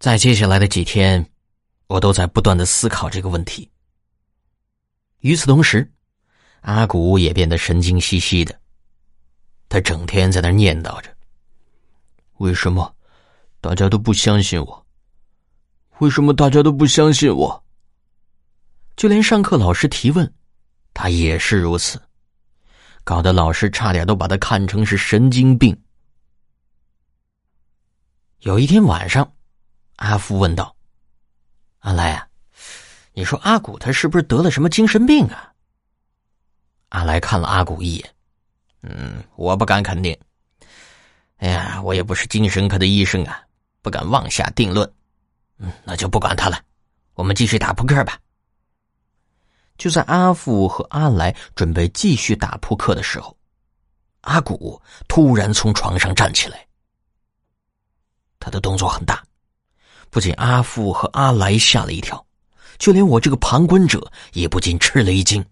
在接下来的几天，我都在不断的思考这个问题。与此同时，阿古也变得神经兮兮的，他整天在那念叨着：“为什么大家都不相信我？为什么大家都不相信我？”就连上课老师提问，他也是如此，搞得老师差点都把他看成是神经病。有一天晚上，阿福问道：“阿来啊，你说阿古他是不是得了什么精神病啊？”阿来看了阿古一眼，嗯，我不敢肯定。哎呀，我也不是精神科的医生啊，不敢妄下定论。嗯，那就不管他了，我们继续打扑克吧。就在阿富和阿来准备继续打扑克的时候，阿古突然从床上站起来。他的动作很大，不仅阿富和阿来吓了一跳，就连我这个旁观者也不禁吃了一惊。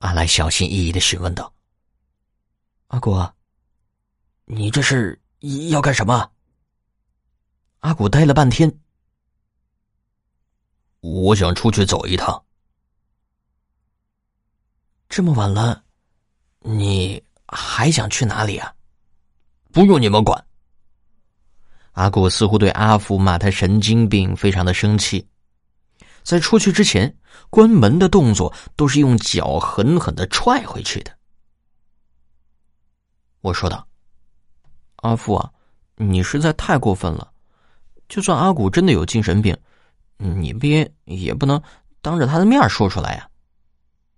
阿来小心翼翼的询问道：“阿古，你这是要干什么？”阿古呆了半天。我想出去走一趟。这么晚了，你还想去哪里啊？不用你们管。阿古似乎对阿福骂他神经病非常的生气，在出去之前，关门的动作都是用脚狠狠的踹回去的。我说道：“阿福啊，你实在太过分了！就算阿古真的有精神病。”你别也不能当着他的面说出来呀。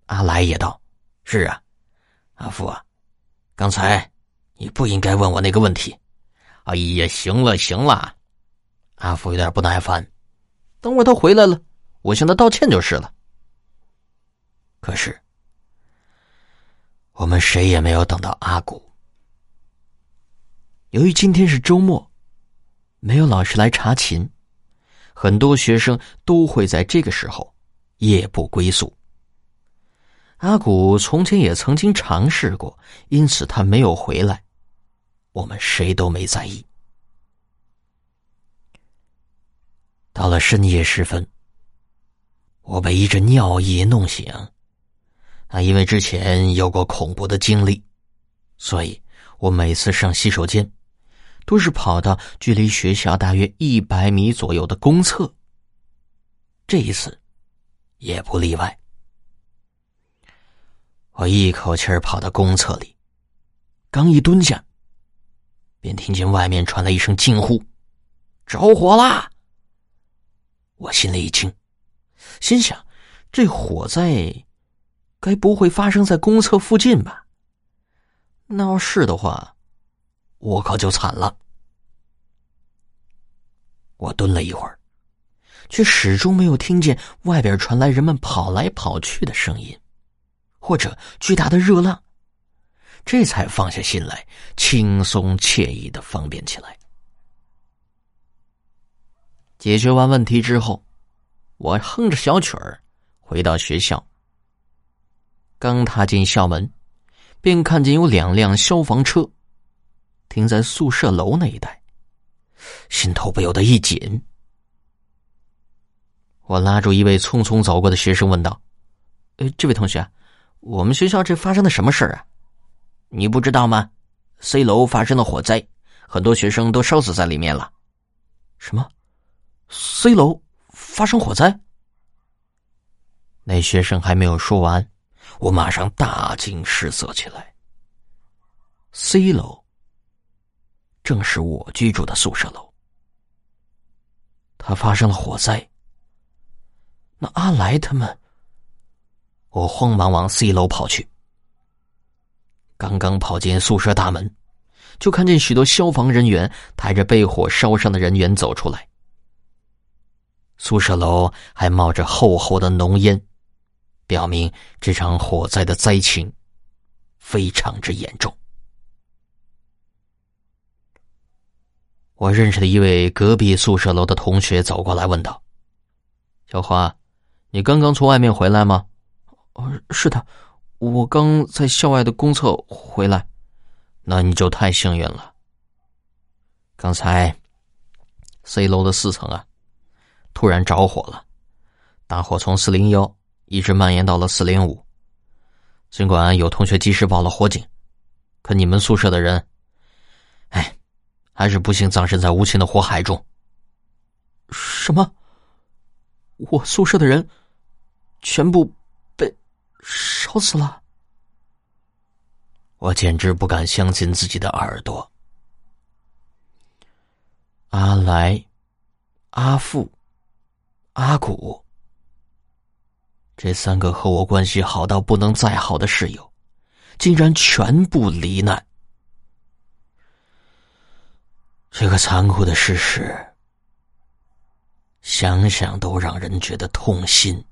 阿来也道：“是啊，阿福啊，刚才你不应该问我那个问题。”哎呀，行了行了，阿福有点不耐烦。等会他回来了，我向他道歉就是了。可是，我们谁也没有等到阿古。由于今天是周末，没有老师来查寝。很多学生都会在这个时候夜不归宿。阿古从前也曾经尝试过，因此他没有回来，我们谁都没在意。到了深夜时分，我被一阵尿意弄醒。啊，因为之前有过恐怖的经历，所以我每次上洗手间。都是跑到距离学校大约一百米左右的公厕。这一次，也不例外。我一口气跑到公厕里，刚一蹲下，便听见外面传来一声惊呼：“着火啦！”我心里一惊，心想：这火灾该不会发生在公厕附近吧？那要是的话……我可就惨了！我蹲了一会儿，却始终没有听见外边传来人们跑来跑去的声音，或者巨大的热浪，这才放下心来，轻松惬意的方便起来。解决完问题之后，我哼着小曲儿回到学校。刚踏进校门，便看见有两辆消防车。停在宿舍楼那一带，心头不由得一紧。我拉住一位匆匆走过的学生问道：“呃，这位同学，我们学校这发生的什么事儿啊？你不知道吗？C 楼发生了火灾，很多学生都烧死在里面了。什么？C 楼发生火灾？”那学生还没有说完，我马上大惊失色起来。C 楼。正是我居住的宿舍楼，他发生了火灾。那阿来他们，我慌忙往 C 楼跑去。刚刚跑进宿舍大门，就看见许多消防人员抬着被火烧伤的人员走出来。宿舍楼还冒着厚厚的浓烟，表明这场火灾的灾情非常之严重。我认识的一位隔壁宿舍楼的同学走过来问道：“小花，你刚刚从外面回来吗？”“呃，是的，我刚在校外的公厕回来。”“那你就太幸运了。刚才 C 楼的四层啊，突然着火了，大火从四零幺一直蔓延到了四零五。尽管有同学及时报了火警，可你们宿舍的人，哎，还是不幸葬身在无情的火海中。什么？我宿舍的人全部被烧死了？我简直不敢相信自己的耳朵。阿来、阿富、阿古，这三个和我关系好到不能再好的室友，竟然全部罹难。这个残酷的事实，想想都让人觉得痛心。